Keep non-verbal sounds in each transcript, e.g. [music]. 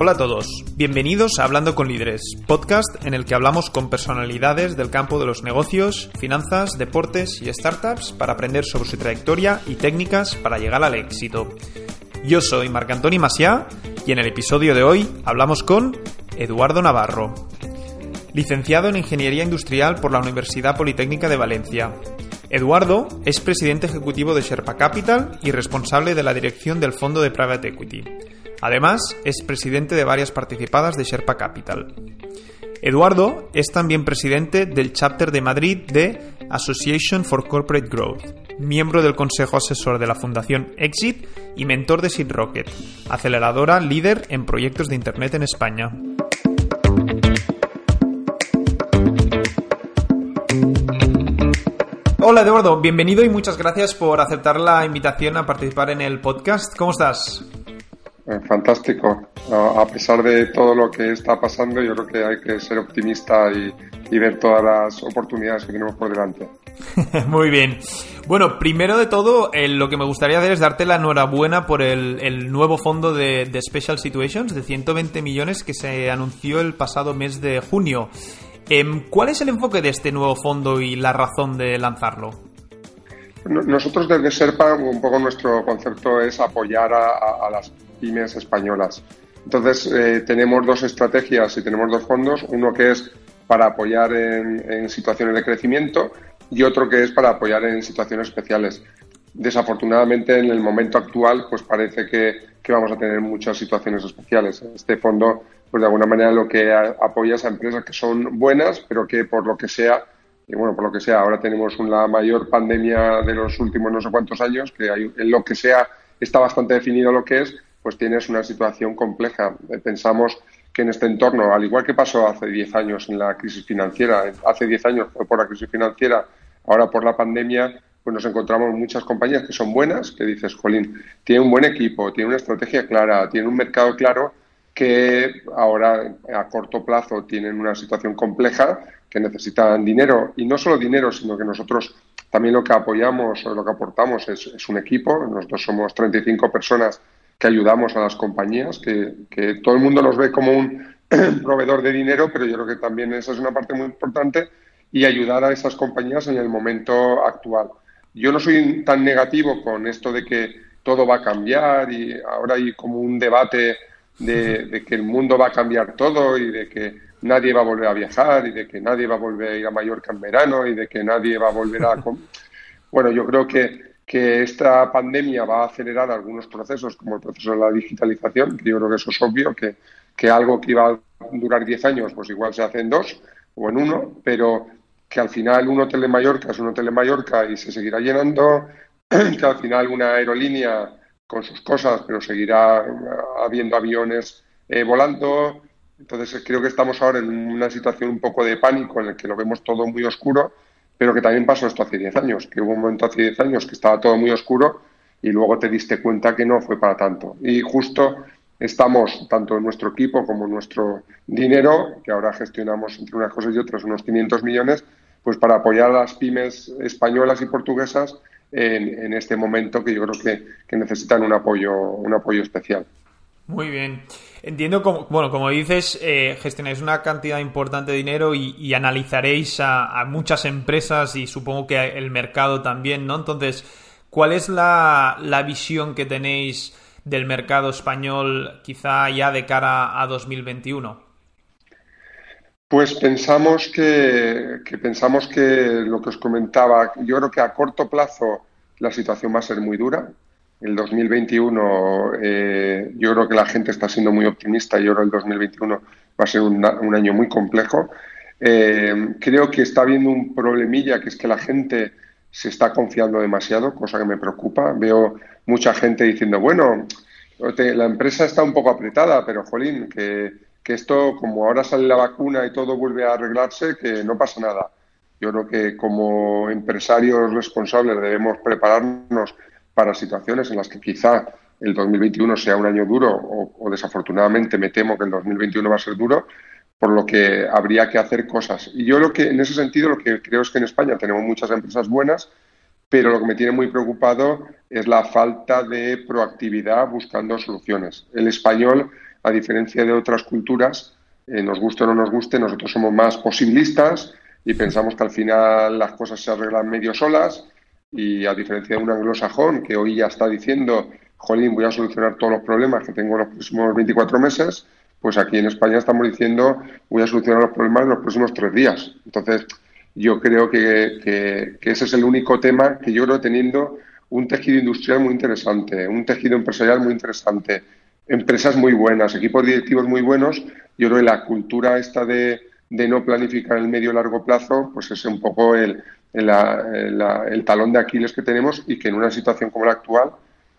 Hola a todos, bienvenidos a Hablando con Líderes, podcast en el que hablamos con personalidades del campo de los negocios, finanzas, deportes y startups para aprender sobre su trayectoria y técnicas para llegar al éxito. Yo soy Marc-Antoni Maciá y en el episodio de hoy hablamos con Eduardo Navarro, licenciado en Ingeniería Industrial por la Universidad Politécnica de Valencia. Eduardo es presidente ejecutivo de Sherpa Capital y responsable de la dirección del fondo de Private Equity. Además, es presidente de varias participadas de Sherpa Capital. Eduardo es también presidente del chapter de Madrid de Association for Corporate Growth, miembro del consejo asesor de la Fundación Exit y mentor de Seed Rocket, aceleradora líder en proyectos de Internet en España. Hola Eduardo, bienvenido y muchas gracias por aceptar la invitación a participar en el podcast. ¿Cómo estás? Eh, fantástico. A pesar de todo lo que está pasando, yo creo que hay que ser optimista y, ver todas las oportunidades que tenemos por delante. [laughs] Muy bien. Bueno, primero de todo, lo que me gustaría hacer es darte la enhorabuena por el, nuevo fondo de, de, Special Situations de 120 millones que se anunció el pasado mes de junio. Em, ¿Cuál es el enfoque de este nuevo fondo y la razón de lanzarlo? Nosotros desde SERPA, un poco nuestro concepto es apoyar a, las pymes españolas. Entonces, eh, tenemos dos estrategias y tenemos dos fondos. Uno que es para apoyar en, situaciones de crecimiento y otro que es para apoyar en situaciones especiales. Desafortunadamente, en el momento actual, pues parece que, que vamos a tener muchas situaciones especiales. Este fondo pues de alguna manera lo que apoyas a empresas que son buenas, pero que por lo que sea, y bueno, por lo que sea, ahora tenemos la mayor pandemia de los últimos no sé cuántos años, que hay, en lo que sea está bastante definido lo que es, pues tienes una situación compleja. Pensamos que en este entorno, al igual que pasó hace 10 años en la crisis financiera, hace 10 años fue por la crisis financiera, ahora por la pandemia, pues nos encontramos muchas compañías que son buenas, que dices, Jolín, tiene un buen equipo, tiene una estrategia clara, tiene un mercado claro, que ahora a corto plazo tienen una situación compleja, que necesitan dinero, y no solo dinero, sino que nosotros también lo que apoyamos o lo que aportamos es, un equipo. Nosotros somos 35 personas que ayudamos a las compañías, que, todo el mundo nos ve como un [clears throat] proveedor de dinero, pero yo creo que también esa es una parte muy importante y ayudar a esas compañías en el momento actual. Yo no soy tan negativo con esto de que todo va a cambiar y ahora hay como un debate de, que el mundo va a cambiar todo y de que nadie va a volver a viajar y de que nadie va a volver a ir a Mallorca en verano y de que nadie va a volver a... [laughs] bueno, yo creo que, que esta pandemia va a acelerar algunos procesos, como el proceso de la digitalización, que yo creo que eso es obvio, que, que algo que iba a durar 10 años, pues igual se hace en dos o en uno, pero que al final un hotel de Mallorca es un hotel de Mallorca y se seguirá llenando, [clears throat] que al final una aerolínea con sus cosas, pero seguirá habiendo aviones eh, volando. Entonces creo que estamos ahora en una situación un poco de pánico en el que lo vemos todo muy oscuro, pero que también pasó esto hace 10 años, que hubo un momento hace 10 años que estaba todo muy oscuro y luego te diste cuenta que no fue para tanto. Y justo estamos, tanto en nuestro equipo como en nuestro dinero, que ahora gestionamos entre unas cosas y otras unos 500 millones, pues para apoyar a las pymes españolas y portuguesas en, este momento que yo creo que, necesitan un apoyo, un apoyo especial. Muy bien. Entiendo, como, bueno, como dices, eh, gestionáis una cantidad importante de dinero y, analizaréis a, muchas empresas y supongo que el mercado también, ¿no? Entonces, ¿cuál es la, la visión que tenéis del mercado español quizá ya de cara a 2021? Pues pensamos que, pensamos que lo que os comentaba, yo creo que a corto plazo la situación va a ser muy dura. El 2021, eh, yo creo que la gente está siendo muy optimista y ahora el 2021 va a ser un, año muy complejo. Eh, creo que está habiendo un problemilla que es que la gente se está confiando demasiado, cosa que me preocupa. Veo mucha gente diciendo, bueno, la empresa está un poco apretada, pero jolín, que que esto, como ahora sale la vacuna y todo vuelve a arreglarse, que no pasa nada. Yo creo que como empresarios responsables debemos prepararnos para situaciones en las que quizá el 2021 sea un año duro o, desafortunadamente me temo que el 2021 va a ser duro, por lo que habría que hacer cosas. Y yo lo que, en ese sentido, lo que creo es que en España tenemos muchas empresas buenas, pero lo que me tiene muy preocupado es la falta de proactividad buscando soluciones. El español, a diferencia de otras culturas, eh, nos guste o no nos guste, nosotros somos más posibilistas y pensamos que al final las cosas se arreglan medio solas y a diferencia de un anglosajón que hoy ya está diciendo, jolín, voy a solucionar todos los problemas que tengo en los próximos 24 meses, pues aquí en España estamos diciendo, voy a solucionar los problemas en los próximos tres días. Entonces, yo creo que, ese es el único tema que yo creo teniendo un tejido industrial muy interesante, un tejido empresarial muy interesante, empresas muy buenas, equipos directivos muy buenos. Yo creo que la cultura esta de, no planificar el medio largo plazo, pues es un poco el, talón de Aquiles que tenemos y que en una situación como la actual,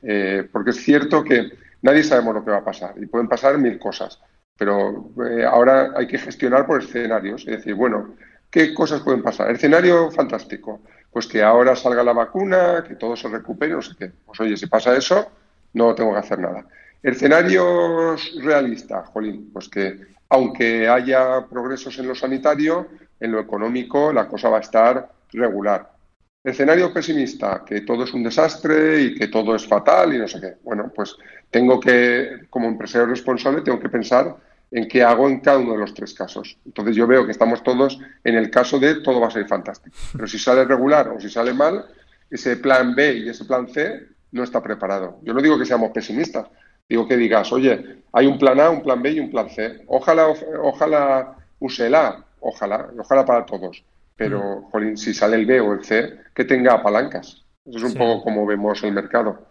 eh, porque es cierto que nadie sabemos lo que va a pasar y pueden pasar mil cosas, pero eh, ahora hay que gestionar por escenarios, es decir, bueno, ¿qué cosas pueden pasar? Escenario fantástico, pues que ahora salga la vacuna, que todo se recupere, no sé qué. Pues oye, si pasa eso, no tengo que hacer nada. Escenario realista, Jolín, pues que aunque haya progresos en lo sanitario, en lo económico la cosa va a estar regular. Escenario pesimista, que todo es un desastre y que todo es fatal y no sé qué. Bueno, pues tengo que, como empresario responsable, tengo que pensar en qué hago en cada uno de los tres casos. Entonces yo veo que estamos todos en el caso de todo va a ser fantástico. Pero si sale regular o si sale mal, ese plan B y ese plan C no está preparado. Yo no digo que seamos pesimistas, digo que digas, oye, hay un plan A, un plan B y un plan C. Ojalá, ojalá use el A, ojalá, ojalá para todos pero, jolín, si sale el B o el C, que tenga palancas. Eso es un poco como vemos el mercado.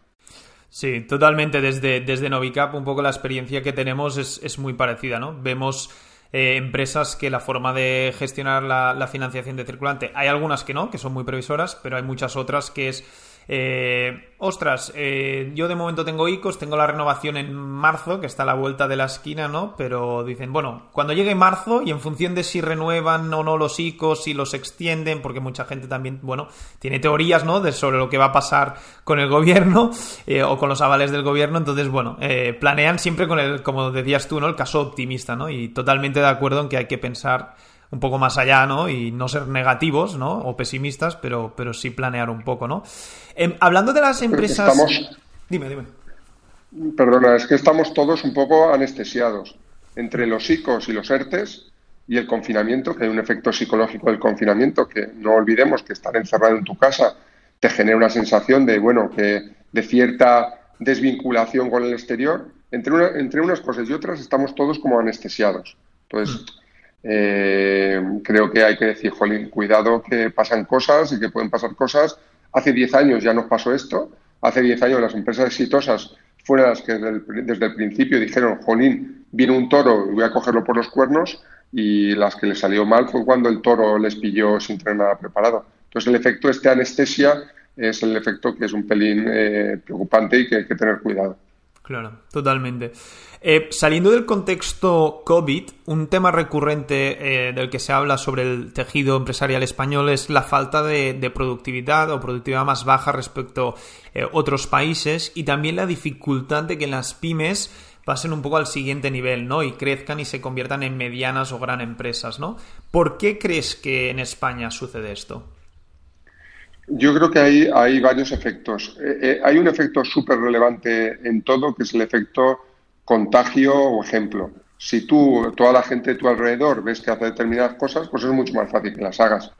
Sí, totalmente. Desde, desde Novicap, un poco la experiencia que tenemos es, muy parecida, ¿no? Vemos eh, empresas que la forma de gestionar la, la, financiación de circulante, hay algunas que no, que son muy previsoras, pero hay muchas otras que es eh, ostras, eh, yo de momento tengo ICOs, tengo la renovación en marzo, que está a la vuelta de la esquina, ¿no? Pero dicen, bueno, cuando llegue marzo y en función de si renuevan o no los ICOs, si los extienden, porque mucha gente también, bueno, tiene teorías, ¿no? De sobre lo que va a pasar con el gobierno [laughs] eh, o con los avales del gobierno, entonces, bueno, eh, planean siempre con el, como decías tú, ¿no? El caso optimista, ¿no? Y totalmente de acuerdo en que hay que pensar un poco más allá, ¿no? Y no ser negativos, ¿no? O pesimistas, pero, pero sí planear un poco, ¿no? Em, hablando de las empresas... Dime, dime. Perdona, es que estamos todos un poco anestesiados entre los ICOs y los ERTES y el confinamiento, que hay un efecto psicológico del confinamiento, que no olvidemos que estar encerrado en tu casa te genera una sensación de, bueno, que de cierta desvinculación con el exterior. Entre, entre unas cosas y otras estamos todos como anestesiados. Entonces, mm. Eh, creo que hay que decir, jolín, cuidado que pasan cosas y que pueden pasar cosas. Hace 10 años ya nos pasó esto. Hace 10 años las empresas exitosas fueron las que desde el, principio dijeron, jolín, viene un toro y voy a cogerlo por los cuernos. Y las que les salió mal fue cuando el toro les pilló sin tener nada preparado. Entonces el efecto este anestesia es el efecto que es un pelín eh, preocupante y que hay que tener cuidado. Claro, totalmente. Eh, saliendo del contexto COVID, un tema recurrente eh, del que se habla sobre el tejido empresarial español es la falta de, productividad o productividad más baja respecto a eh, otros países y también la dificultad de que las pymes pasen un poco al siguiente nivel, ¿no? Y crezcan y se conviertan en medianas o gran empresas, ¿no? ¿Por qué crees que en España sucede esto? Yo creo que hay, hay varios efectos. Eh, eh, hay un efecto súper relevante en todo, que es el efecto contagio o ejemplo. Si tú, toda la gente de tu alrededor, ves que hace determinadas cosas, pues es mucho más fácil que las hagas.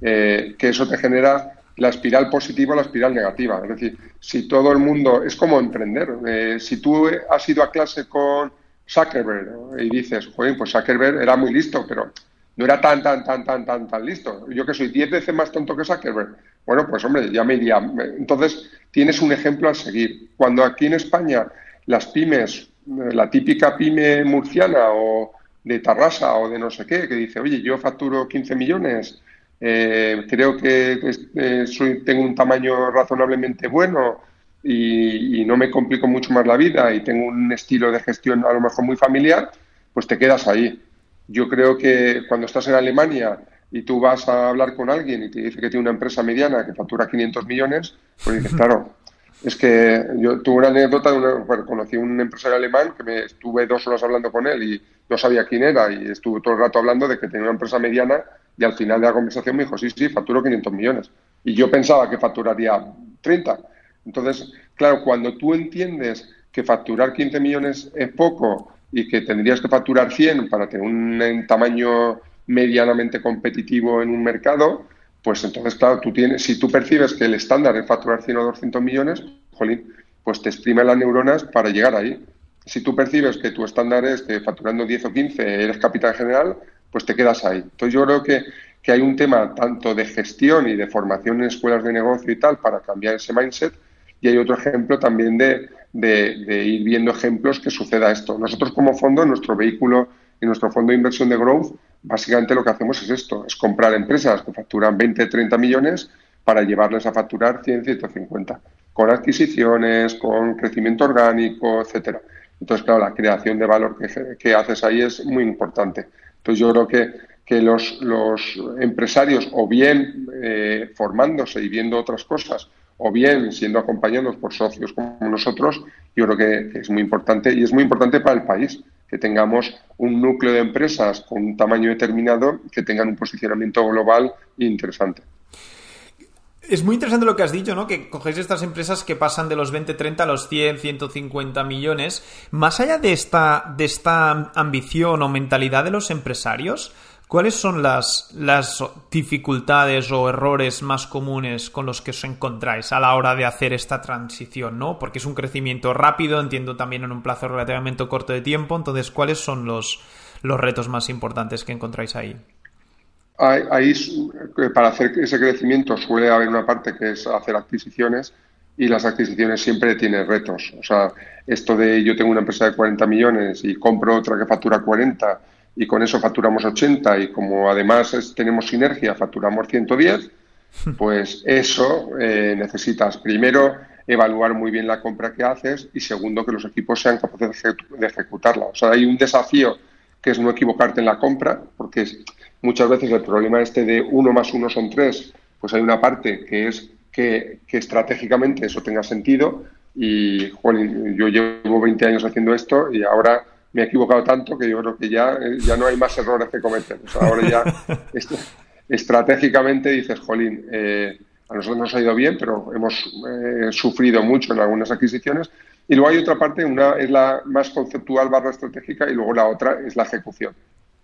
Eh, que eso te genera la espiral positiva o la espiral negativa. Es decir, si todo el mundo, es como emprender. si tú has ido a clase con Zuckerberg y dices, joder, pues Zuckerberg era muy listo, pero no era tan, tan, tan, tan, tan, tan listo. Yo que soy diez veces más tonto que Zuckerberg. Bueno, pues hombre, ya me iría. Entonces, tienes un ejemplo a seguir. Cuando aquí en España las pymes, eh, la típica pyme murciana o de Tarrasa o de no sé qué, que dice, oye, yo facturo 15 millones, eh, creo que eh, soy, tengo un tamaño razonablemente bueno y, y, no me complico mucho más la vida y tengo un estilo de gestión a lo mejor muy familiar, pues te quedas ahí. Yo creo que cuando estás en Alemania y tú vas a hablar con alguien y te dice que tiene una empresa mediana que factura 500 millones, pues dices, claro, Es que yo tuve una anécdota, de una, conocí a un empresario alemán que me estuve dos horas hablando con él y no sabía quién era y estuve todo el rato hablando de que tenía una empresa mediana y al final de la conversación me dijo, sí, sí, facturo 500 millones. Y yo pensaba que facturaría 30. Entonces, claro, cuando tú entiendes que facturar 15 millones es poco y que tendrías que facturar 100 para tener un tamaño medianamente competitivo en un mercado, pues entonces, claro, tú tienes, si tú percibes que el estándar es facturar 100 o 200 millones, jolín, pues te exprime las neuronas para llegar ahí. Si tú percibes que tu estándar es que facturando 10 o 15 eres capital general, pues te quedas ahí. Entonces yo creo que, que hay un tema tanto de gestión y de formación en escuelas de negocio y tal para cambiar ese mindset y hay otro ejemplo también de, de, ir viendo ejemplos que suceda esto. Nosotros como fondo, nuestro vehículo y nuestro fondo de inversión de growth, básicamente lo que hacemos es esto, es comprar empresas que facturan 20, 30 millones para llevarles a facturar 100, 150, con adquisiciones, con crecimiento orgánico, etcétera. Entonces, claro, la creación de valor que, que haces ahí es muy importante. Entonces, yo creo que, que los, los empresarios, o bien eh, formándose y viendo otras cosas, o bien siendo acompañados por socios como nosotros, yo creo que, que es muy importante y es muy importante para el país que tengamos un núcleo de empresas con un tamaño determinado que tengan un posicionamiento global interesante. Es muy interesante lo que has dicho, ¿no? Que cogéis estas empresas que pasan de los 20, 30 a los 100, 150 millones. Más allá de esta, de esta ambición o mentalidad de los empresarios, ¿Cuáles son las, las dificultades o errores más comunes con los que os encontráis a la hora de hacer esta transición? ¿no? Porque es un crecimiento rápido, entiendo también en un plazo relativamente corto de tiempo. Entonces, ¿cuáles son los, los retos más importantes que encontráis ahí? Ahí, para hacer ese crecimiento suele haber una parte que es hacer adquisiciones y las adquisiciones siempre tienen retos. O sea, esto de yo tengo una empresa de 40 millones y compro otra que factura 40 y con eso facturamos 80 y como además tenemos sinergia, facturamos 110, pues eso eh, necesitas primero evaluar muy bien la compra que haces y segundo que los equipos sean capaces de ejecutarla. O sea, hay un desafío que es no equivocarte en la compra, porque muchas veces el problema este de uno más uno son tres, pues hay una parte que es que, que estratégicamente eso tenga sentido y yo llevo 20 años haciendo esto y ahora me he equivocado tanto que yo creo que ya, eh, ya no hay más errores que cometer. ahora ya [laughs] estratégicamente dices, jolín, eh, a nosotros nos ha ido bien, pero hemos eh, sufrido mucho en algunas adquisiciones. Y luego hay otra parte, una es la más conceptual barra estratégica y luego la otra es la ejecución.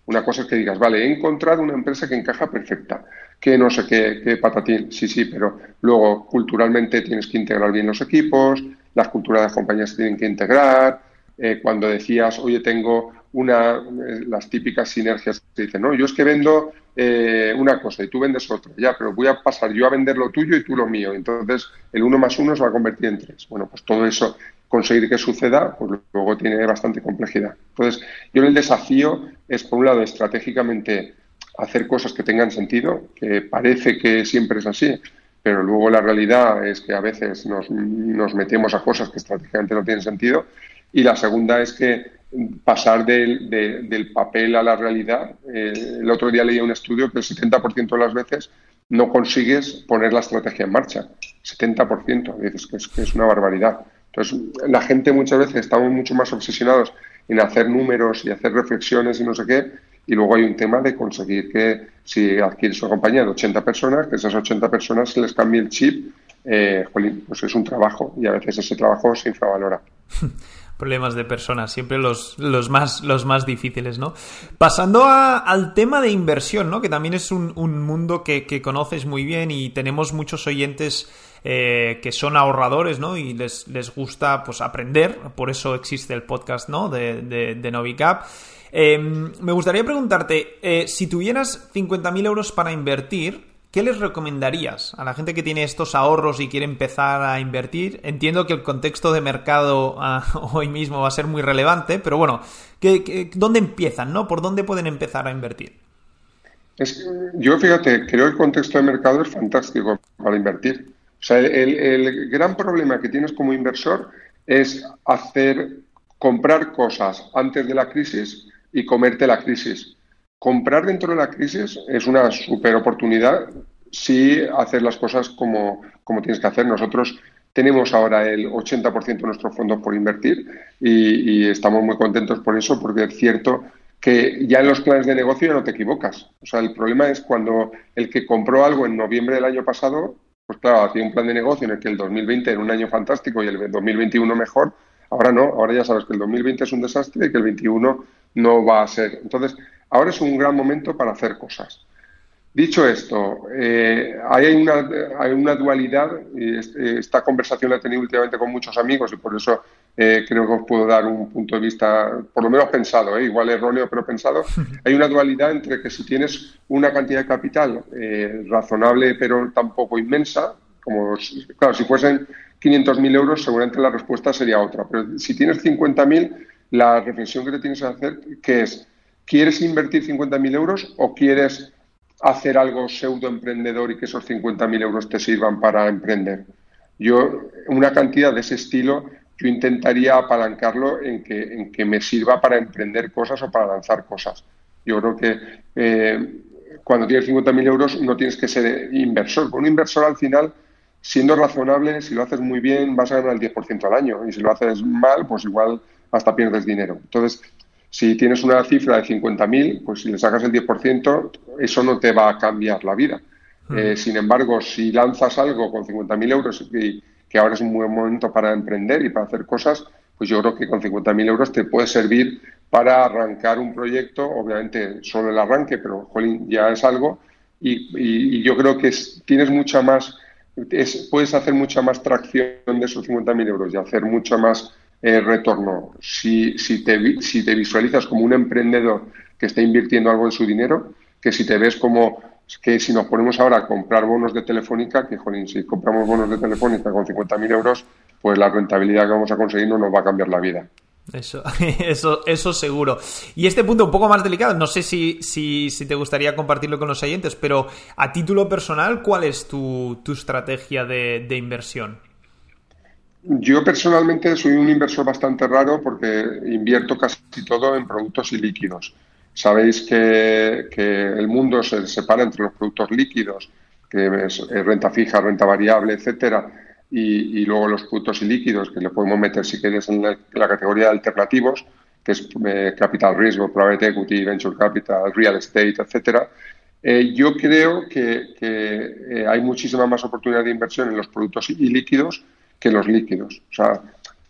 Una cosa es que digas, vale, he encontrado una empresa que encaja perfecta, que no sé qué, qué patatín, sí, sí, pero luego culturalmente tienes que integrar bien los equipos, las culturas de las compañías se tienen que integrar, eh, cuando decías, oye, tengo una, eh, las típicas sinergias que dicen, no, yo es que vendo eh, una cosa y tú vendes otra, ya, pero voy a pasar yo a vender lo tuyo y tú lo mío. Entonces, el uno más uno se va a convertir en tres. Bueno, pues todo eso, conseguir que suceda, pues luego tiene bastante complejidad. Entonces, yo el desafío es, por un lado, estratégicamente hacer cosas que tengan sentido, que parece que siempre es así, pero luego la realidad es que a veces nos, nos metemos a cosas que estratégicamente no tienen sentido y la segunda es que pasar del, papel a la realidad. Eh, el otro día leí un estudio que el 70% de las veces no consigues poner la estrategia en marcha. 70%, dices que es, una barbaridad. Entonces, la gente muchas veces estamos mucho más obsesionados en hacer números y hacer reflexiones y no sé qué, y luego hay un tema de conseguir que si adquieres una compañía de 80 personas, que esas 80 personas se les cambie el chip, eh, pues es un trabajo y a veces ese trabajo se infravalora. [laughs] problemas de personas, siempre los, los, más, los más difíciles, ¿no? Pasando al tema de inversión, ¿no? Que también es un, mundo que, conoces muy bien y tenemos muchos oyentes eh, que son ahorradores, ¿no? Y les, les, gusta, pues, aprender, por eso existe el podcast, ¿no? De, de, de Novicap. Em, me gustaría preguntarte, eh, si tuvieras 50.000 euros para invertir, ¿Qué les recomendarías a la gente que tiene estos ahorros y quiere empezar a invertir? Entiendo que el contexto de mercado ah, [laughs] hoy mismo va a ser muy relevante, pero bueno, dónde empiezan? ¿no? ¿Por dónde pueden empezar a invertir? Es, yo fíjate, creo que el contexto de mercado es fantástico para invertir. O sea, el, el gran problema que tienes como inversor es hacer, comprar cosas antes de la crisis y comerte la crisis. Comprar dentro de la crisis es una super oportunidad si hacer las cosas como, como tienes que hacer. Nosotros tenemos ahora el 80% de nuestros fondos por invertir y, y, estamos muy contentos por eso porque es cierto que ya en los planes de negocio ya no te equivocas. O sea, el problema es cuando el que compró algo en noviembre del año pasado, pues claro, hacía un plan de negocio en el que el 2020 era un año fantástico y el 2021 mejor. Ahora no, ahora ya sabes que el 2020 es un desastre y que el 21 no va a ser. Entonces, ahora es un gran momento para hacer cosas. Dicho esto, eh, hay, una, hay una dualidad, y esta conversación la he tenido últimamente con muchos amigos y por eso eh, creo que os puedo dar un punto de vista, por lo menos pensado, eh, igual erróneo, pero pensado. [laughs] Hay una dualidad entre que si tienes una cantidad de capital razonable pero tampoco inmensa, como, claro, si fuesen 500.000 euros, seguramente la respuesta sería otra. Pero si tienes 50.000, la reflexión que te tienes que hacer, que es, ¿quieres invertir 50.000 euros o quieres hacer algo pseudo emprendedor y que esos 50.000 euros te sirvan para emprender. Yo, una cantidad de ese estilo, yo intentaría apalancarlo en que, en que me sirva para emprender cosas o para lanzar cosas. Yo creo que eh, cuando tienes 50.000 euros no tienes que ser inversor. Un inversor al final, siendo razonable, si lo haces muy bien, vas a ganar el 10% al año. Y si lo haces mal, pues igual hasta pierdes dinero. Entonces, si tienes una cifra de 50.000, pues si le sacas el 10%, eso no te va a cambiar la vida. Hmm. Eh, sin embargo, si lanzas algo con 50.000 euros y que ahora es un buen momento para emprender y para hacer cosas, pues yo creo que con 50.000 euros te puede servir para arrancar un proyecto, obviamente solo el arranque, pero ya es algo, y, yo creo que tienes mucha más, puedes hacer mucha más tracción de esos 50.000 euros y hacer mucha más eh, retorno. Si, si, te, si te visualizas como un emprendedor que está invirtiendo algo en su dinero, que si te ves como que si nos ponemos ahora a comprar bonos de Telefónica, que jolín, si compramos bonos de Telefónica con 50.000 euros, pues la rentabilidad que vamos a conseguir no nos va a cambiar la vida. Eso, [laughs] eso, eso seguro. Y este punto un poco más delicado, no sé si, si, si, te gustaría compartirlo con los oyentes, pero a título personal, ¿cuál es tu, tu estrategia de, de inversión? Yo personalmente soy un inversor bastante raro porque invierto casi todo en productos y líquidos. Sabéis que, el mundo se separa entre los productos líquidos, que es renta fija, renta variable, etcétera, y, luego los productos y líquidos, que le podemos meter si quieres en la, categoría de alternativos, que es eh, capital riesgo, private equity, venture capital, real estate, etcétera. Eh, yo creo que, eh, hay muchísima más oportunidad de inversión en los productos y líquidos que los líquidos. O sea,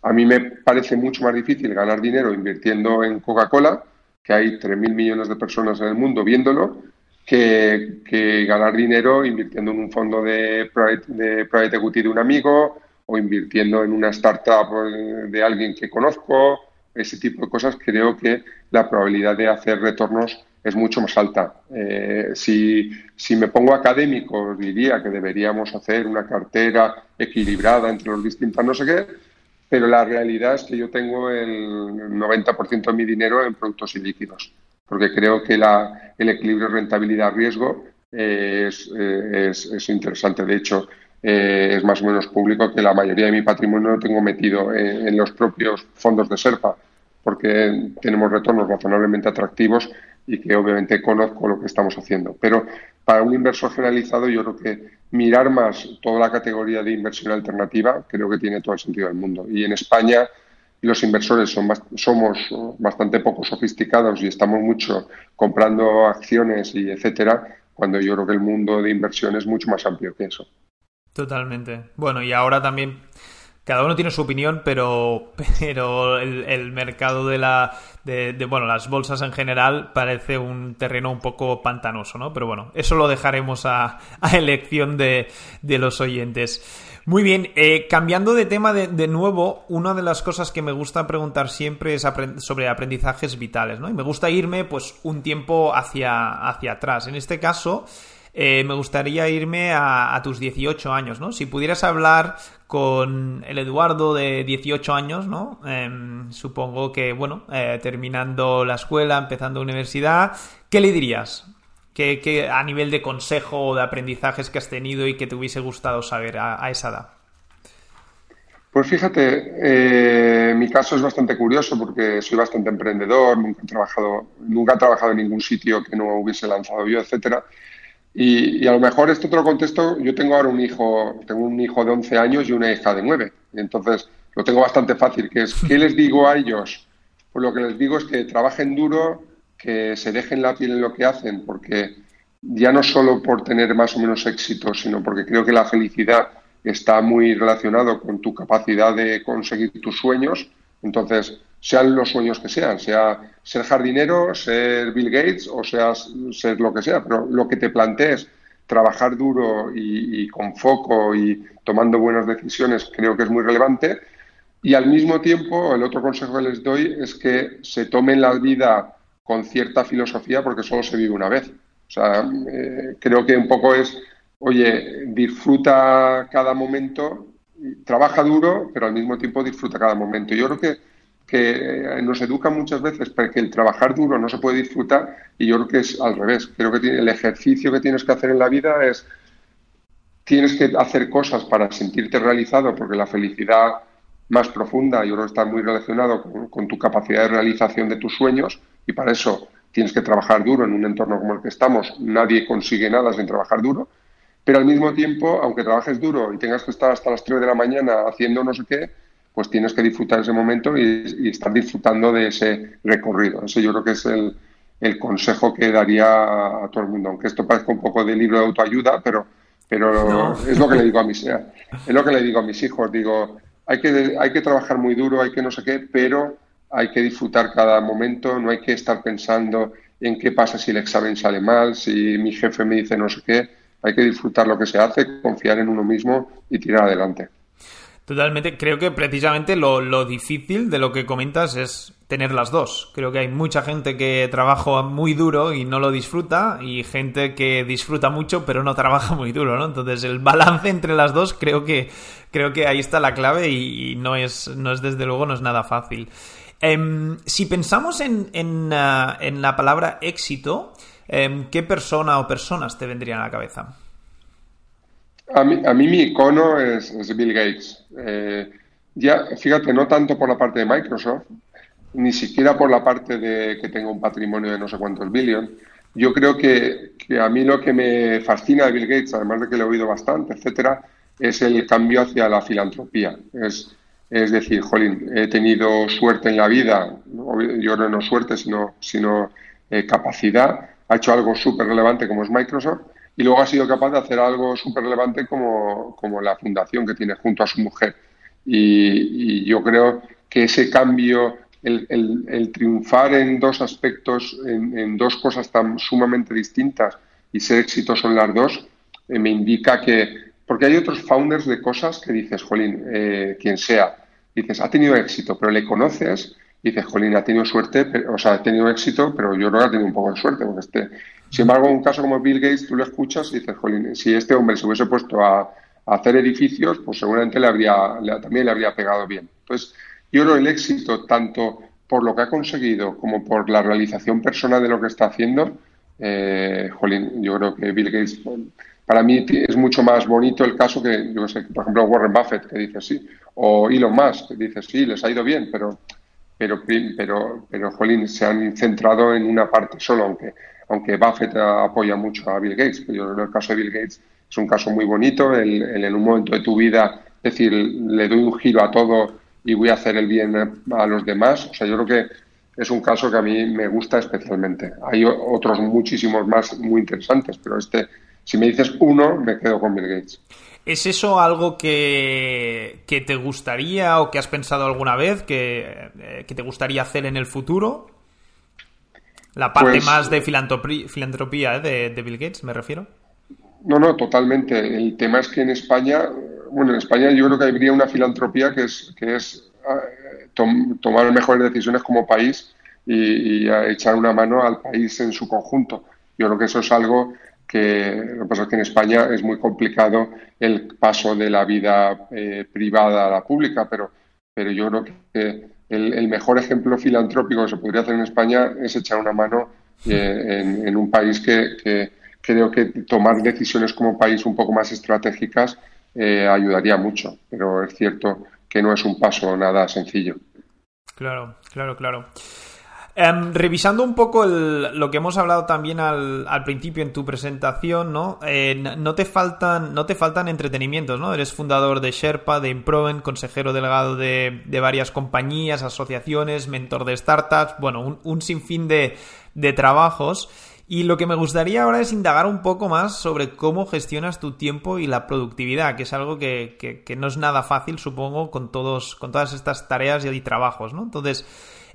a mí me parece mucho más difícil ganar dinero invirtiendo en Coca-Cola, que hay 3.000 millones de personas en el mundo viéndolo, que, ganar dinero invirtiendo en un fondo de de private equity de un amigo o invirtiendo en una startup de alguien que conozco. Ese tipo de cosas creo que la probabilidad de hacer retornos es mucho más alta. Eh, si, si, me pongo académico, diría que deberíamos hacer una cartera equilibrada entre los distintos no sé qué, pero la realidad es que yo tengo el 90% de mi dinero en productos ilíquidos, porque creo que la, el equilibrio rentabilidad-riesgo es, es, es, interesante. De hecho, eh, es más o menos público que la mayoría de mi patrimonio lo tengo metido en los propios fondos de SERPA, porque tenemos retornos razonablemente atractivos y que obviamente conozco lo que estamos haciendo. Pero para un inversor generalizado yo creo que mirar más toda la categoría de inversión alternativa creo que tiene todo el sentido del mundo. Y en España los inversores son, somos bastante poco sofisticados y estamos mucho comprando acciones y etcétera, cuando yo creo que el mundo de inversión es mucho más amplio que eso. Totalmente. Bueno, y ahora también cada uno tiene su opinión, pero, [laughs] pero el, mercado de la. De, bueno, las bolsas en general parece un terreno un poco pantanoso, ¿no? Pero bueno, eso lo dejaremos a, elección de, los oyentes. Muy bien, eh, cambiando de tema de, nuevo, una de las cosas que me gusta preguntar siempre es sobre aprendizajes vitales, ¿no? Y me gusta irme, pues, un tiempo hacia, hacia atrás. En este caso. Eh, me gustaría irme a, tus 18 años, ¿no? Si pudieras hablar con el Eduardo de 18 años, ¿no? Em, supongo que, bueno, eh, terminando la escuela, empezando universidad, ¿qué le dirías? ¿Qué, a nivel de consejo o de aprendizajes que has tenido y que te hubiese gustado saber a, esa edad? Pues fíjate, eh, mi caso es bastante curioso porque soy bastante emprendedor, nunca he trabajado, nunca he trabajado en ningún sitio que no hubiese lanzado yo, etcétera. Y, a lo mejor este otro contexto, yo tengo ahora un hijo, tengo un hijo de 11 años y una hija de 9. Entonces, lo tengo bastante fácil, que es, ¿qué les digo a ellos? Pues lo que les digo es que trabajen duro, que se dejen la piel en lo que hacen, porque ya no solo por tener más o menos éxito, sino porque creo que la felicidad está muy relacionado con tu capacidad de conseguir tus sueños. Entonces, sean los sueños que sean, sea ser jardinero, ser Bill Gates o seas ser lo que sea, pero lo que te plantees, trabajar duro y, con foco y tomando buenas decisiones, creo que es muy relevante. Y al mismo tiempo, el otro consejo que les doy es que se tomen la vida con cierta filosofía porque solo se vive una vez. O sea, eh, creo que un poco es, oye, disfruta cada momento, trabaja duro, pero al mismo tiempo disfruta cada momento. Yo creo que que eh, nos educa muchas veces para que el trabajar duro no se puede disfrutar y yo creo que es al revés. Creo que el ejercicio que tienes que hacer en la vida es, tienes que hacer cosas para sentirte realizado porque la felicidad más profunda yo creo que está muy relacionado con, tu capacidad de realización de tus sueños y para eso tienes que trabajar duro en un entorno como el que estamos. Nadie consigue nada sin trabajar duro. Pero al mismo tiempo, aunque trabajes duro y tengas que estar hasta las 3 de la mañana haciendo no sé qué, pues tienes que disfrutar ese momento y, estar disfrutando de ese recorrido. Ese yo creo que es el, consejo que daría a, todo el mundo, aunque esto parezca un poco de libro de autoayuda, pero, pero es lo que le digo a mis es lo que le digo a mis hijos. Digo, hay que, hay que trabajar muy duro, hay que no sé qué, pero hay que disfrutar cada momento, no hay que estar pensando en qué pasa si el examen sale mal, si mi jefe me dice no sé qué, hay que disfrutar lo que se hace, confiar en uno mismo y tirar adelante. Totalmente. Creo que precisamente lo, difícil de lo que comentas es tener las dos. Creo que hay mucha gente que trabaja muy duro y no lo disfruta y gente que disfruta mucho pero no trabaja muy duro, ¿no? Entonces el balance entre las dos creo que, creo que ahí está la clave y, no, es, no es desde luego no es nada fácil. Em, si pensamos en, en, ah, en, la palabra éxito, em, ¿qué persona o personas te vendrían a la cabeza? A mí, a mí mi icono es, Bill Gates. Eh, ya, fíjate, no tanto por la parte de Microsoft, ni siquiera por la parte de que tenga un patrimonio de no sé cuántos billones. Yo creo que, a mí lo que me fascina de Bill Gates, además de que lo he oído bastante, etcétera, es el cambio hacia la filantropía. Es, es decir, jolín, he tenido suerte en la vida, yo no, no suerte, sino, sino eh, capacidad, ha hecho algo súper relevante como es Microsoft y luego ha sido capaz de hacer algo súper relevante como, como, la fundación que tiene junto a su mujer. Y, yo creo que ese cambio, el, el, triunfar en dos aspectos, en, dos cosas tan sumamente distintas y ser exitoso en las dos, eh, me indica que, porque hay otros founders de cosas que dices, Jolín, eh, quien sea, dices, ha tenido éxito, pero le conoces dices, Jolín, ha tenido suerte, o sea, ha tenido éxito, pero yo creo que ha tenido un poco de suerte, porque este, sin embargo, un caso como Bill Gates, tú lo escuchas y dices, jolín, si este hombre se hubiese puesto a, hacer edificios, pues seguramente le habría, también le habría pegado bien. Entonces, yo creo el éxito, tanto por lo que ha conseguido como por la realización personal de lo que está haciendo, eh, jolín, yo creo que Bill Gates, para mí es mucho más bonito el caso que, yo sé, por ejemplo, Warren Buffett, que dice sí, o Elon Musk, que dice sí, les ha ido bien, pero, pero, pero, pero, jolín, se han centrado en una parte solo, aunque aunque Buffett apoya mucho a Bill Gates. Pero creo el caso de Bill Gates es un caso muy bonito, el, en un momento de tu vida, decir, le doy un giro a todo y voy a hacer el bien a los demás. O sea, yo creo que es un caso que a mí me gusta especialmente. Hay otros muchísimos más muy interesantes, pero este, si me dices uno, me quedo con Bill Gates. ¿Es eso algo que, que te gustaría o que has pensado alguna vez que, eh, que te gustaría hacer en el futuro? La parte pues, más de filantropía, ¿eh? de, Bill Gates, me refiero. No, no, totalmente. El tema es que en España, bueno, en España yo creo que habría una filantropía que es, que es ah, tomar mejores decisiones como país y, echar una mano al país en su conjunto. Yo creo que eso es algo que lo que pasa es que en España es muy complicado el paso de la vida eh, privada a la pública, pero, pero yo creo que el, mejor ejemplo filantrópico que se podría hacer en España es echar una mano eh, en, un país que, creo que tomar decisiones como país un poco más estratégicas eh, ayudaría mucho, pero es cierto que no es un paso nada sencillo. Claro, claro, claro. Em, revisando un poco lo que hemos hablado también al, principio en tu presentación, ¿no? No te faltan, no te faltan entretenimientos, ¿no? Eres fundador de Sherpa, de Improven, consejero delegado de, varias compañías, asociaciones, mentor de startups, bueno, un, sinfín de, trabajos. Y lo que me gustaría ahora es indagar un poco más sobre cómo gestionas tu tiempo y la productividad, que es algo que, no es nada fácil, supongo, con todos, con todas estas tareas y trabajos, ¿no? Entonces,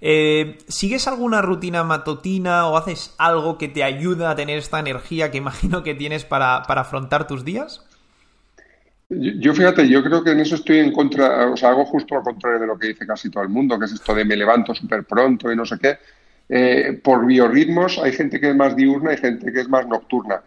eh, ¿Sigues alguna rutina matutina o haces algo que te ayuda a tener esta energía que [laughs] imagino que tienes para, afrontar tus días? Yo, fíjate, yo creo que en eso estoy en contra, o sea, hago justo lo contrario de lo que dice casi todo el mundo, que es esto de me levanto súper pronto y no sé qué. Eh, por biorritmos hay gente que es más diurna y gente que es más nocturna.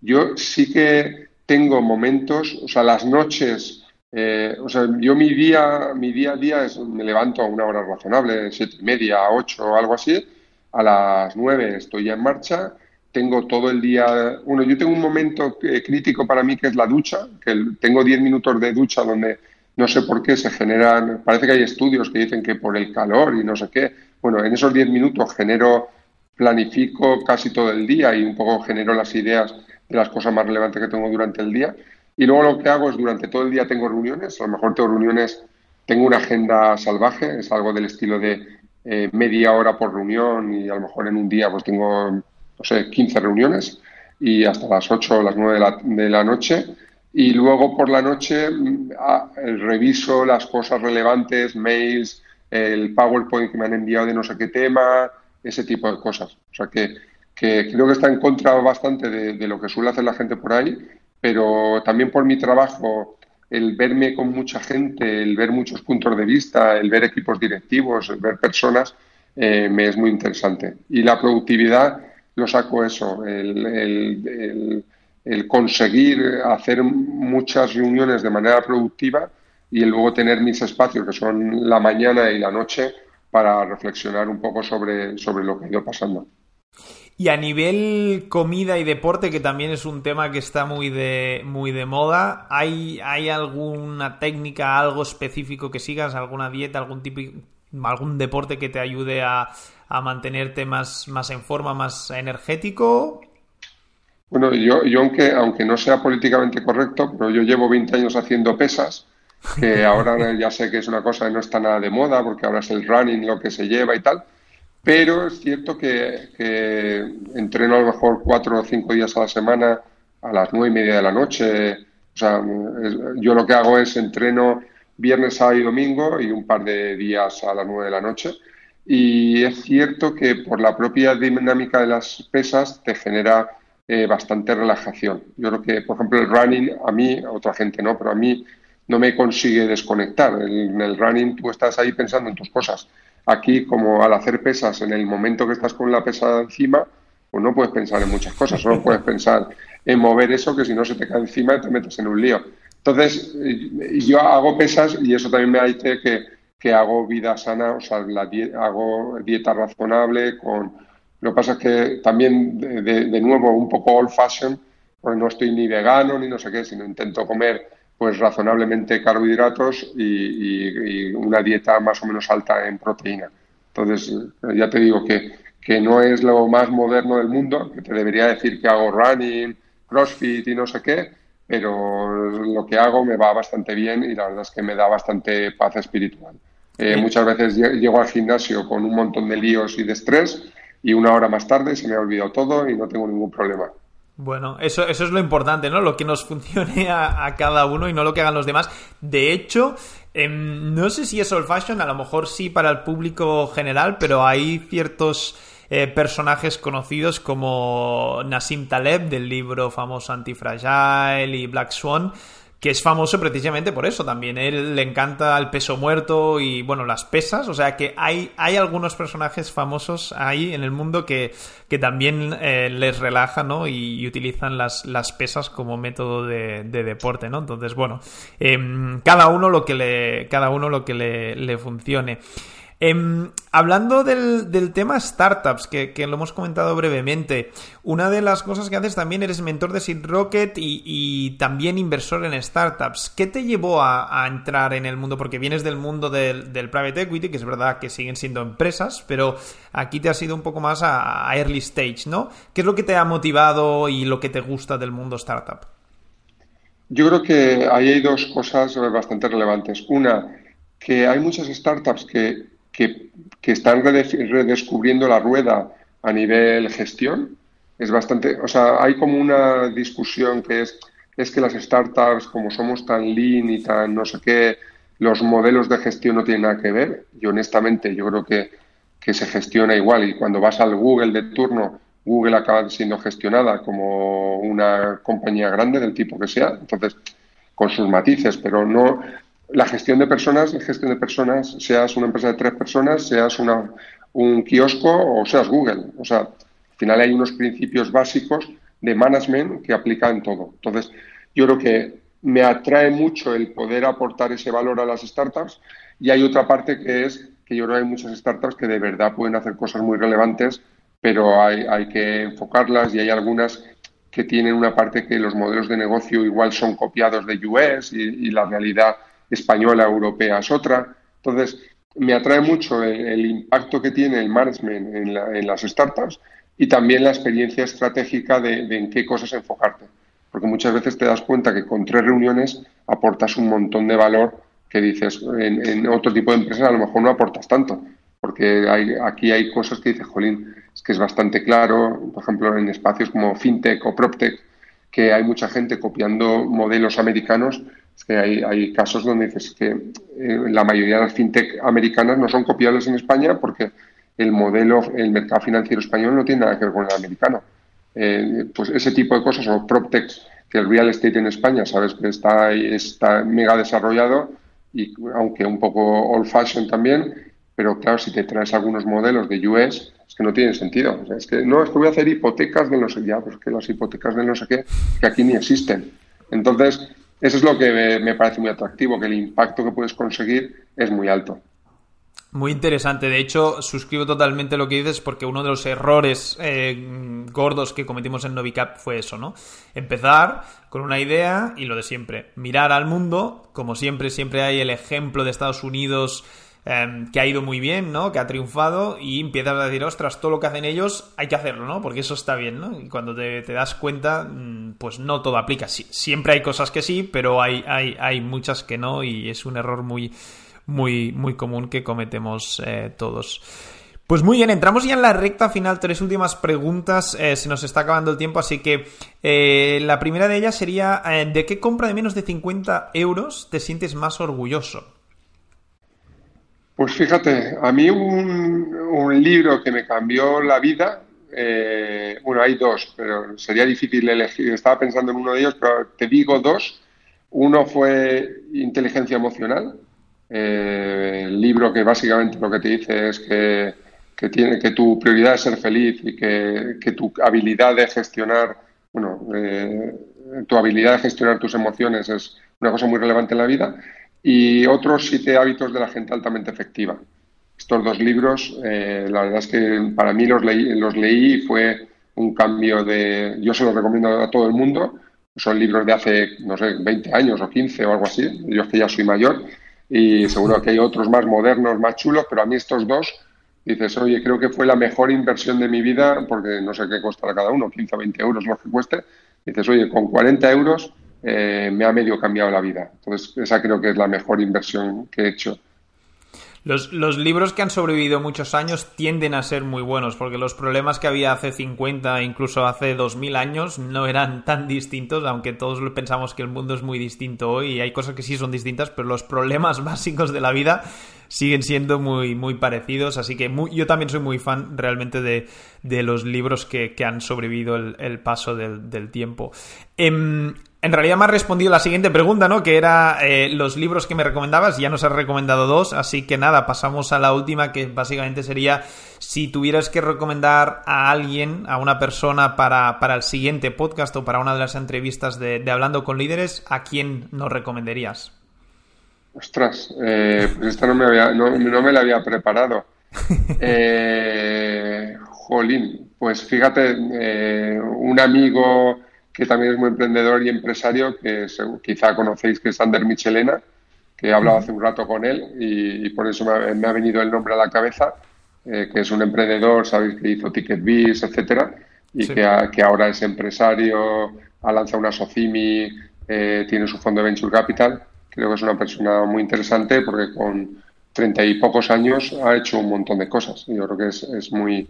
Yo sí que tengo momentos, o sea, las noches eh, o sea, yo mi día, mi día a día es, me levanto a una hora razonable, siete y media, ocho algo así. A las nueve estoy ya en marcha. Tengo todo el día, bueno, yo tengo un momento crítico para mí que es la ducha, que tengo diez minutos de ducha donde no sé por qué se generan, parece que hay estudios que dicen que por el calor y no sé qué. Bueno, en esos diez minutos genero, planifico casi todo el día y un poco genero las ideas de las cosas más relevantes que tengo durante el día. Y luego lo que hago es durante todo el día tengo reuniones, a lo mejor tengo reuniones, tengo una agenda salvaje, es algo del estilo de eh, media hora por reunión y a lo mejor en un día pues tengo, no sé, 15 reuniones y hasta las 8 o las 9 de la, de la noche. Y luego por la noche mm, ah, reviso las cosas relevantes, mails, el PowerPoint que me han enviado de no sé qué tema, ese tipo de cosas. O sea que, que creo que está en contra bastante de, lo que suele hacer la gente por ahí pero también por mi trabajo, el verme con mucha gente, el ver muchos puntos de vista, el ver equipos directivos, el ver personas, eh, me es muy interesante. Y la productividad lo saco eso, el, conseguir hacer muchas reuniones de manera productiva y luego tener mis espacios, que son la mañana y la noche, para reflexionar un poco sobre, sobre lo que ha ido pasando. Y a nivel comida y deporte, que también es un tema que está muy de, muy de moda, ¿hay, ¿hay alguna técnica, algo específico que sigas, alguna dieta, algún tipo, algún deporte que te ayude a, mantenerte más, más en forma, más energético? Bueno, yo, yo aunque, aunque no sea políticamente correcto, pero yo llevo 20 años haciendo pesas, que [laughs] ahora ya sé que es una cosa que no está nada de moda, porque ahora es el running lo que se lleva y tal, pero es cierto que, entreno a lo mejor cuatro o cinco días a la semana a las nueve y media de la noche. O sea, yo lo que hago es entreno viernes, sábado y domingo y un par de días a las nueve de la noche. Y es cierto que por la propia dinámica de las pesas te genera eh, bastante relajación. Yo creo que, por ejemplo, el running, a mí, a otra gente no, pero a mí no me consigue desconectar. En el running tú estás ahí pensando en tus cosas. Aquí, como al hacer pesas, en el momento que estás con la pesada encima, pues no puedes pensar en muchas cosas, solo puedes [laughs] pensar en mover eso, que si no se te cae encima te metes en un lío. Entonces, eh, yo hago pesas y eso también me dice que, que hago vida sana, o sea, la hago dieta razonable, con... Lo que pasa es que también, de, de nuevo, un poco old fashion, pues no estoy ni vegano ni no sé qué, sino intento comer pues razonablemente carbohidratos y, una dieta más o menos alta en proteína. Entonces, ya te digo que, que no es lo más moderno del mundo, que te debería decir que hago running, crossfit y no sé qué, pero lo que hago me va bastante bien y la verdad es que me da bastante paz espiritual. Eh, muchas veces llego al gimnasio con un montón de líos y de estrés y una hora más tarde se me ha olvidado todo y no tengo ningún problema. Bueno, eso, eso es lo importante, ¿no? Lo que nos [laughs] funcione a, cada uno y no lo que hagan los demás. De hecho, em, no sé si es old fashion, a lo mejor sí para el público general, pero hay ciertos eh, personajes conocidos como Nassim Taleb del libro famoso Antifragile y Black Swan que es famoso precisamente por eso también. Él le encanta el peso muerto y, bueno, las pesas. O sea que hay, hay algunos personajes famosos ahí en el mundo que, que también eh, les relaja, ¿no? Y, utilizan las, las, pesas como método de, deporte, ¿no? Entonces, bueno, em, cada uno lo que le, cada uno lo que le, le funcione. Em, hablando del, tema startups, que, lo hemos comentado brevemente, una de las cosas que haces también eres mentor de Seed Rocket y, también inversor en startups. ¿Qué te llevó a, entrar en el mundo? Porque vienes del mundo del, private equity, que es verdad que siguen siendo empresas, pero aquí te has ido un poco más a, a early stage, ¿no? ¿Qué es lo que te ha motivado y lo que te gusta del mundo startup? Yo creo que ahí hay dos cosas bastante relevantes. Una, que hay muchas startups que que, están redescubriendo la rueda a nivel gestión. Es bastante, o sea, hay como una discusión que es, es que las startups, como somos tan lean y tan no sé qué, los modelos de gestión no tienen nada que ver. Y honestamente, yo creo que, que se gestiona igual. Y cuando vas al Google de turno, Google acaba siendo gestionada como una compañía grande del tipo que sea. Entonces, con sus matices, pero no, la gestión de personas, la gestión de personas, seas una empresa de tres personas, seas una, un kiosco o seas Google. O sea, al final hay unos principios básicos de management que aplican todo. Entonces, yo creo que me atrae mucho el poder aportar ese valor a las startups y hay otra parte que es que yo creo que hay muchas startups que de verdad pueden hacer cosas muy relevantes, pero hay, hay que enfocarlas y hay algunas que tienen una parte que los modelos de negocio igual son copiados de US y la realidad española, europea es otra. Entonces, me atrae mucho el, impacto que tiene el management en, las startups y también la experiencia estratégica de, en qué cosas enfocarte. Porque muchas veces te das cuenta que con tres reuniones aportas un montón de valor que dices, en, otro tipo de empresas a lo mejor no aportas tanto. Porque hay, aquí hay cosas que dices, jolín, es que es bastante claro, por ejemplo, en espacios como FinTech o PropTech, que hay mucha gente copiando modelos americanos que hay, casos donde dices que eh, la mayoría de las fintech americanas no son copiables en España porque el modelo, el mercado financiero español no tiene nada que ver con el americano. Eh, pues ese tipo de cosas, o PropTech, que el real estate en España, sabes que está, está mega desarrollado y aunque un poco old fashion también, pero claro, si te traes algunos modelos de US, es que no tiene sentido. es que no, es que voy a hacer hipotecas de no sé ya, pues que las hipotecas de no sé qué, que aquí ni existen. Entonces, eso es lo que me, parece muy atractivo, que el impacto que puedes conseguir es muy alto. Muy interesante. De hecho, suscribo totalmente lo que dices porque uno de los errores eh, gordos que cometimos en Novicap fue eso, ¿no? Empezar con una idea y lo de siempre. Mirar al mundo, como siempre, siempre hay el ejemplo de Estados Unidos Em, que ha ido muy bien, ¿no? Que ha triunfado y empiezas a decir, ostras, todo lo que hacen ellos hay que hacerlo, ¿no? Porque eso está bien, ¿no? Y cuando te, das cuenta, mm, pues no todo aplica. siempre hay cosas que sí, pero hay, hay, hay muchas que no y es un error muy, muy, muy común que cometemos eh, todos. Pues muy bien, entramos ya en la recta final, tres últimas preguntas, eh, se nos está acabando el tiempo, así que eh, la primera de ellas sería, ¿de qué compra de menos de 50 euros te sientes más orgulloso? Pues fíjate, a mí un, libro que me cambió la vida, eh, bueno, hay dos, pero sería difícil elegir. Estaba pensando en uno de ellos, pero te digo dos. Uno fue Inteligencia Emocional, eh, el libro que básicamente lo que te dice es que, tiene, que tu prioridad es ser feliz y que, tu habilidad de gestionar, bueno, eh, tu habilidad de gestionar tus emociones es una cosa muy relevante en la vida y otros siete hábitos de la gente altamente efectiva. Estos dos libros, eh, la verdad es que para mí los leí, los leí y fue un cambio de... Yo se los recomiendo a todo el mundo. Son libros de hace, no sé, 20 años o 15 o algo así. Yo es que ya soy mayor y seguro que hay otros más modernos, más chulos, pero a mí estos dos, dices, oye, creo que fue la mejor inversión de mi vida porque no sé qué costará cada uno, 15 o 20 euros lo que cueste. Dices, oye, con 40 euros eh, me ha medio cambiado la vida. Entonces, esa creo que es la mejor inversión que he hecho. Los, libros que han sobrevivido muchos años tienden a ser muy buenos, porque los problemas que había hace 50, incluso hace 2000 años, no eran tan distintos, aunque todos pensamos que el mundo es muy distinto hoy y hay cosas que sí son distintas, pero los problemas [laughs] básicos de la vida siguen siendo muy, muy parecidos. Así que yo también soy muy fan realmente de, los libros que, han sobrevivido el, paso del, tiempo. Em, en realidad me has respondido la siguiente pregunta, ¿no? Que era eh, los libros que me recomendabas. Ya nos has recomendado dos, así que nada, pasamos a la última, que básicamente sería si tuvieras que recomendar a alguien, a una persona para, para el siguiente podcast o para una de las entrevistas de, Hablando con Líderes, ¿a quién nos recomendarías? Ostras, eh, pues esta no me, había, no, me la había preparado. [laughs] Eh, jolín, pues fíjate, eh, un amigo que también es muy emprendedor y empresario, que quizá conocéis, que es Ander Michelena, que he hablado hace un rato con él y, por eso me ha, venido el nombre a la cabeza, que es un emprendedor, sabéis que hizo TicketBiz, etcétera, y que, que, ahora es empresario, ha lanzado una Socimi, tiene su fondo de Venture Capital. Creo que es una persona muy interesante porque con treinta y pocos años ha hecho un montón de cosas. Yo creo que es, es muy,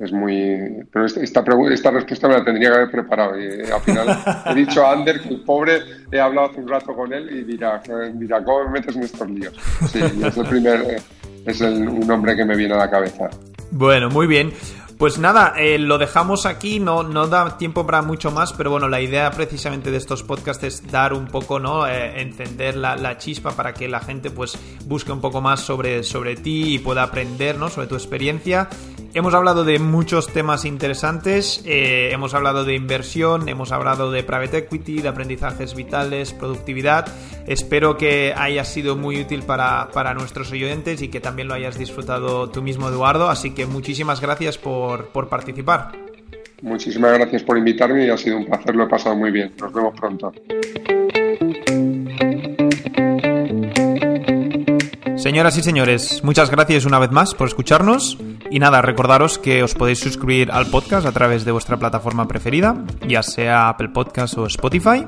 es muy. Pero esta, esta, respuesta me la tendría que haber preparado. Y eh, al final he dicho a Ander que el pobre he hablado hace un rato con él y dirá, dirá ¿cómo me metes en estos líos? Sí, es el primer. Eh, es el, un nombre que me viene a la cabeza. Bueno, muy bien. Pues nada, eh, lo dejamos aquí, no, no da tiempo para mucho más, pero bueno, la idea precisamente de estos podcasts es dar un poco, ¿no? Encender la, chispa para que la gente pues busque un poco más sobre, sobre ti y pueda aprender, ¿no? Sobre tu experiencia. Hemos hablado de muchos temas interesantes, eh, hemos hablado de inversión, hemos hablado de private equity, de aprendizajes vitales, productividad. Espero que haya sido muy útil para, para nuestros oyentes y que también lo hayas disfrutado tú mismo, Eduardo. Así que muchísimas gracias por, por participar. Muchísimas gracias por invitarme y ha sido un placer, lo he pasado muy bien. Nos vemos pronto. Señoras y señores, muchas gracias una vez más por escucharnos. Y nada, recordaros que os podéis suscribir al podcast a través de vuestra plataforma preferida, ya sea Apple Podcast o Spotify.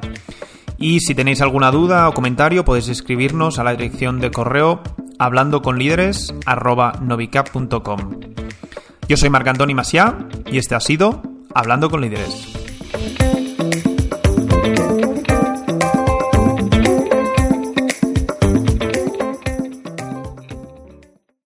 Y si tenéis alguna duda o comentario, podéis escribirnos a la dirección de correo hablando con líderes Yo soy Marc Antoni Masiá y este ha sido Hablando con Líderes.